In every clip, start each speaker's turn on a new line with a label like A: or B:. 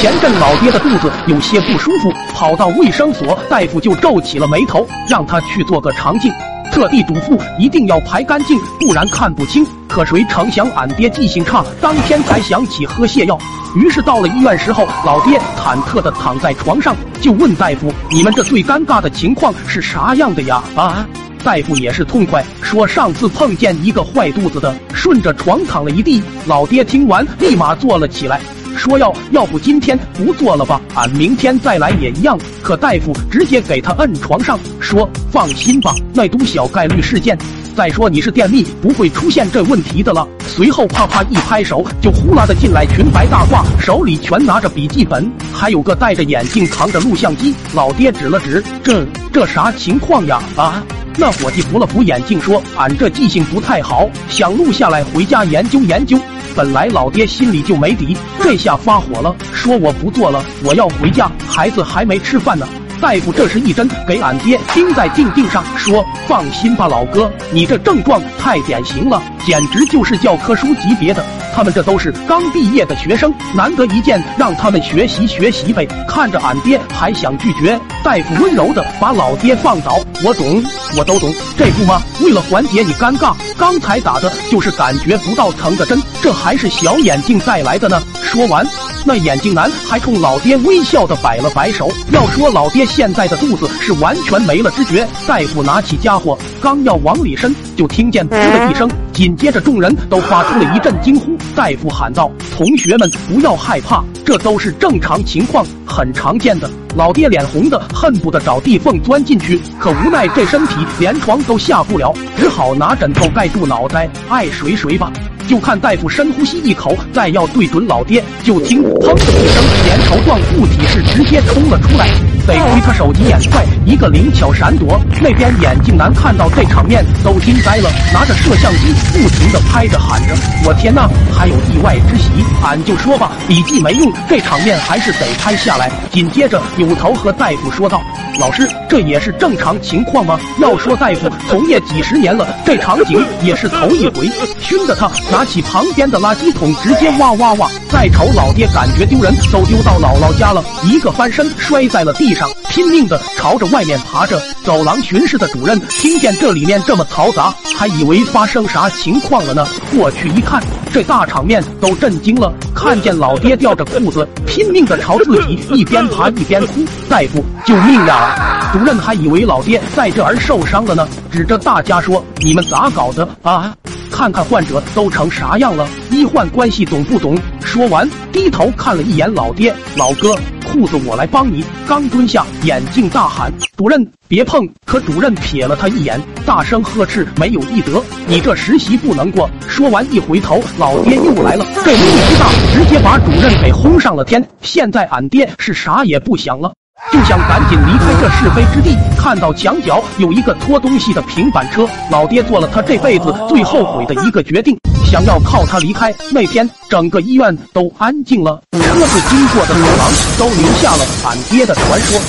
A: 前阵老爹的肚子有些不舒服，跑到卫生所，大夫就皱起了眉头，让他去做个肠镜，特地嘱咐一定要排干净，不然看不清。可谁成想俺爹记性差，当天才想起喝泻药。于是到了医院时候，老爹忐忑的躺在床上，就问大夫：“你们这最尴尬的情况是啥样的呀？”啊！大夫也是痛快，说上次碰见一个坏肚子的，顺着床躺了一地。老爹听完，立马坐了起来。说要要不今天不做了吧，俺明天再来也一样。可大夫直接给他摁床上，说放心吧，那都小概率事件。再说你是电力，不会出现这问题的了。随后啪啪一拍手，就呼啦的进来裙摆大褂，手里全拿着笔记本，还有个戴着眼镜扛着录像机。老爹指了指，这这啥情况呀？啊！那伙计扶了扶眼镜，说俺这记性不太好，想录下来回家研究研究。本来老爹心里就没底，这下发火了，说我不做了，我要回家，孩子还没吃饭呢。大夫这时一针给俺爹钉在钉钉上，说放心吧，老哥，你这症状太典型了，简直就是教科书级别的。他们这都是刚毕业的学生，难得一见，让他们学习学习呗。看着俺爹还想拒绝，大夫温柔的把老爹放倒。我懂，我都懂，这不吗？为了缓解你尴尬，刚才打的就是感觉不到疼的针，这还是小眼镜带来的呢。说完，那眼镜男还冲老爹微笑的摆了摆手。要说老爹现在的肚子是完全没了知觉，大夫拿起家伙刚要往里伸，就听见噗的一声。紧接着，众人都发出了一阵惊呼。大夫喊道：“同学们，不要害怕，这都是正常情况，很常见的。”老爹脸红的恨不得找地缝钻进去，可无奈这身体连床都下不了，只好拿枕头盖住脑袋，爱谁谁吧。就看大夫深呼吸一口，再要对准老爹，就听砰的一声，粘稠状物体是直接冲了出来。得亏他手疾眼快，一个灵巧闪躲。那边眼镜男看到这场面都惊呆了，拿着摄像机不停的拍着，喊着：“我天呐，还有意外之喜！”俺就说吧，笔记没用，这场面还是得拍下来。紧接着扭头和大夫说道：“老师，这也是正常情况吗？要说大夫从业几十年了，这场景也是头一回。”熏得他拿起旁边的垃圾桶，直接哇哇哇！再瞅老爹，感觉丢人，都丢到姥姥家了，一个翻身摔在了地上，拼命的朝着外面爬着。走廊巡视的主任听见这里面这么嘈杂，还以为发生啥情况了呢。过去一看，这大场面都震惊了。看见老爹吊着裤子，拼命的朝自己一边爬一边哭：“大夫，救命呀！”主任还以为老爹在这儿受伤了呢，指着大家说：“你们咋搞的啊？”看看患者都成啥样了，医患关系懂不懂？说完，低头看了一眼老爹，老哥，裤子我来帮你。刚蹲下，眼镜大喊：“主任，别碰！”可主任瞥了他一眼，大声呵斥：“没有医德，你这实习不能过！”说完一回头，老爹又来了，这力气大，直接把主任给轰上了天。现在俺爹是啥也不想了。就想赶紧离开这是非之地。看到墙角有一个拖东西的平板车，老爹做了他这辈子最后悔的一个决定，想要靠他离开。那天整个医院都安静了，车子经过的走廊都留下了俺爹的传说。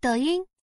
A: 抖音。